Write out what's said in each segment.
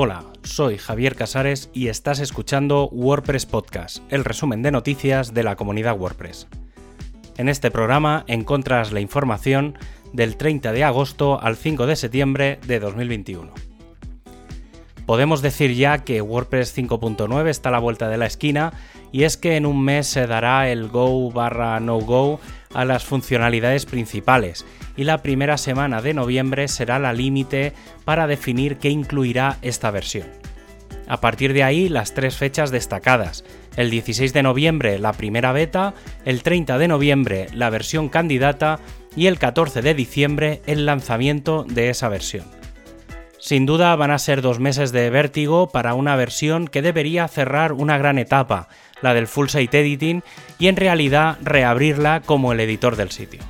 Hola, soy Javier Casares y estás escuchando WordPress Podcast, el resumen de noticias de la comunidad WordPress. En este programa encuentras la información del 30 de agosto al 5 de septiembre de 2021. Podemos decir ya que WordPress 5.9 está a la vuelta de la esquina y es que en un mes se dará el Go barra no Go a las funcionalidades principales y la primera semana de noviembre será la límite para definir qué incluirá esta versión. A partir de ahí, las tres fechas destacadas. El 16 de noviembre la primera beta, el 30 de noviembre la versión candidata y el 14 de diciembre el lanzamiento de esa versión. Sin duda van a ser dos meses de vértigo para una versión que debería cerrar una gran etapa, la del full site editing, y en realidad reabrirla como el editor del sitio.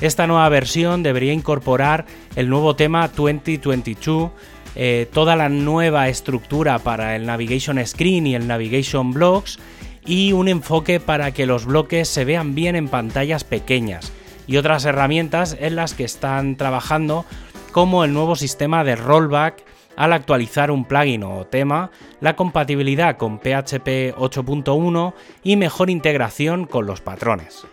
Esta nueva versión debería incorporar el nuevo tema 2022, eh, toda la nueva estructura para el Navigation Screen y el Navigation Blocks y un enfoque para que los bloques se vean bien en pantallas pequeñas y otras herramientas en las que están trabajando como el nuevo sistema de rollback al actualizar un plugin o tema, la compatibilidad con PHP 8.1 y mejor integración con los patrones.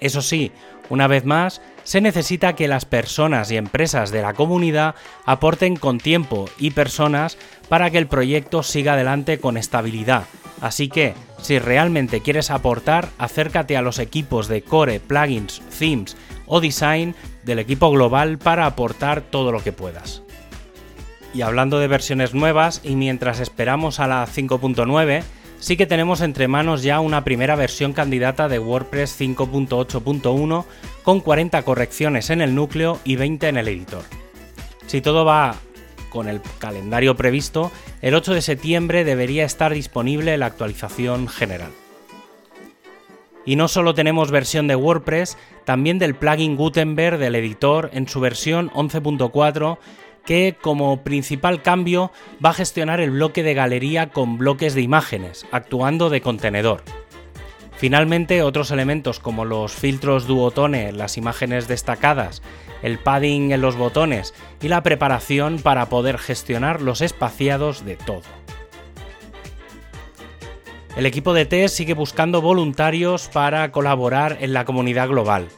Eso sí, una vez más, se necesita que las personas y empresas de la comunidad aporten con tiempo y personas para que el proyecto siga adelante con estabilidad. Así que, si realmente quieres aportar, acércate a los equipos de core, plugins, themes o design del equipo global para aportar todo lo que puedas. Y hablando de versiones nuevas, y mientras esperamos a la 5.9, sí que tenemos entre manos ya una primera versión candidata de WordPress 5.8.1 con 40 correcciones en el núcleo y 20 en el editor. Si todo va con el calendario previsto, el 8 de septiembre debería estar disponible la actualización general. Y no solo tenemos versión de WordPress, también del plugin Gutenberg del editor en su versión 11.4 que como principal cambio va a gestionar el bloque de galería con bloques de imágenes, actuando de contenedor. Finalmente, otros elementos como los filtros duotone, las imágenes destacadas, el padding en los botones y la preparación para poder gestionar los espaciados de todo. El equipo de test sigue buscando voluntarios para colaborar en la comunidad global.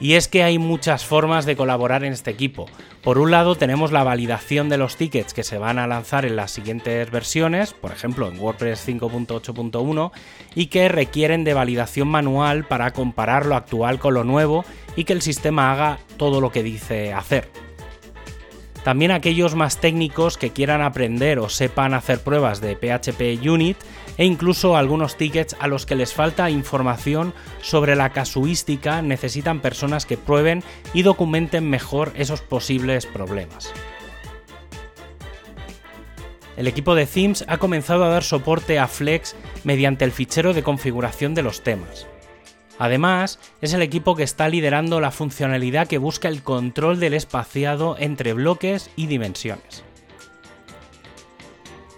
Y es que hay muchas formas de colaborar en este equipo. Por un lado tenemos la validación de los tickets que se van a lanzar en las siguientes versiones, por ejemplo en WordPress 5.8.1, y que requieren de validación manual para comparar lo actual con lo nuevo y que el sistema haga todo lo que dice hacer. También aquellos más técnicos que quieran aprender o sepan hacer pruebas de PHP Unit e incluso algunos tickets a los que les falta información sobre la casuística necesitan personas que prueben y documenten mejor esos posibles problemas. El equipo de Themes ha comenzado a dar soporte a Flex mediante el fichero de configuración de los temas. Además, es el equipo que está liderando la funcionalidad que busca el control del espaciado entre bloques y dimensiones.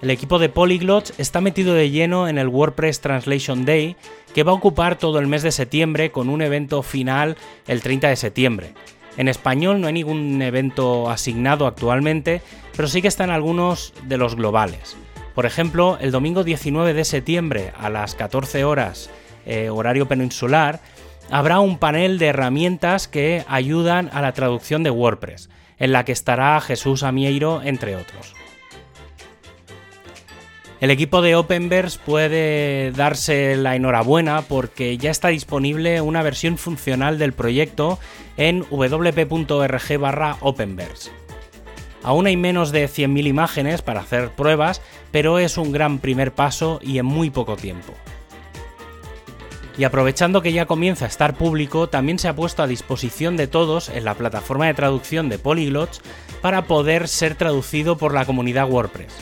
El equipo de Polyglots está metido de lleno en el WordPress Translation Day, que va a ocupar todo el mes de septiembre con un evento final el 30 de septiembre. En español no hay ningún evento asignado actualmente, pero sí que están algunos de los globales. Por ejemplo, el domingo 19 de septiembre a las 14 horas eh, horario peninsular, habrá un panel de herramientas que ayudan a la traducción de WordPress, en la que estará Jesús Amieiro, entre otros. El equipo de Openverse puede darse la enhorabuena porque ya está disponible una versión funcional del proyecto en wp.org barra Openverse. Aún hay menos de 100.000 imágenes para hacer pruebas, pero es un gran primer paso y en muy poco tiempo. Y aprovechando que ya comienza a estar público, también se ha puesto a disposición de todos en la plataforma de traducción de Polyglots para poder ser traducido por la comunidad WordPress.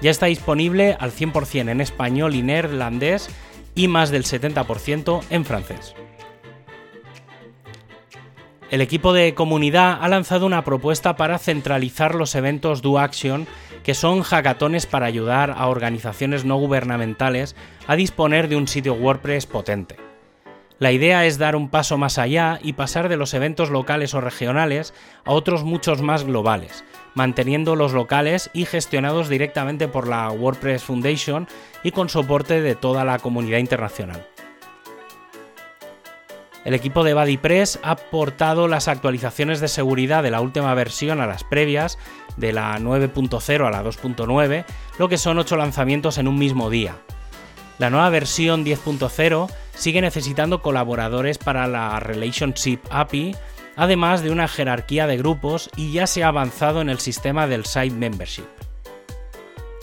Ya está disponible al 100% en español y neerlandés y más del 70% en francés. El equipo de comunidad ha lanzado una propuesta para centralizar los eventos Do Action que son hackatones para ayudar a organizaciones no gubernamentales a disponer de un sitio WordPress potente. La idea es dar un paso más allá y pasar de los eventos locales o regionales a otros muchos más globales, manteniendo los locales y gestionados directamente por la WordPress Foundation y con soporte de toda la comunidad internacional. El equipo de BuddyPress ha portado las actualizaciones de seguridad de la última versión a las previas, de la 9.0 a la 2.9, lo que son 8 lanzamientos en un mismo día. La nueva versión 10.0 sigue necesitando colaboradores para la Relationship API, además de una jerarquía de grupos y ya se ha avanzado en el sistema del Site Membership.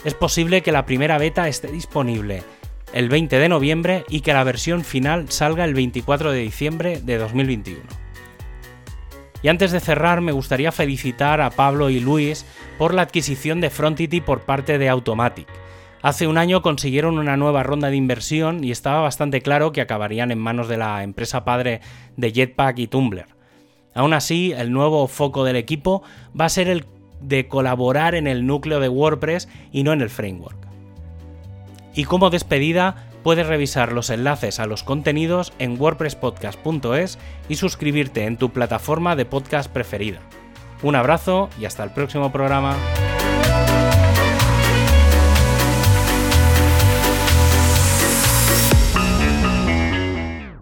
Es posible que la primera beta esté disponible el 20 de noviembre y que la versión final salga el 24 de diciembre de 2021. Y antes de cerrar, me gustaría felicitar a Pablo y Luis por la adquisición de Frontity por parte de Automatic Hace un año consiguieron una nueva ronda de inversión y estaba bastante claro que acabarían en manos de la empresa padre de Jetpack y Tumblr. Aún así, el nuevo foco del equipo va a ser el de colaborar en el núcleo de WordPress y no en el framework. Y como despedida, puedes revisar los enlaces a los contenidos en wordpresspodcast.es y suscribirte en tu plataforma de podcast preferida. Un abrazo y hasta el próximo programa.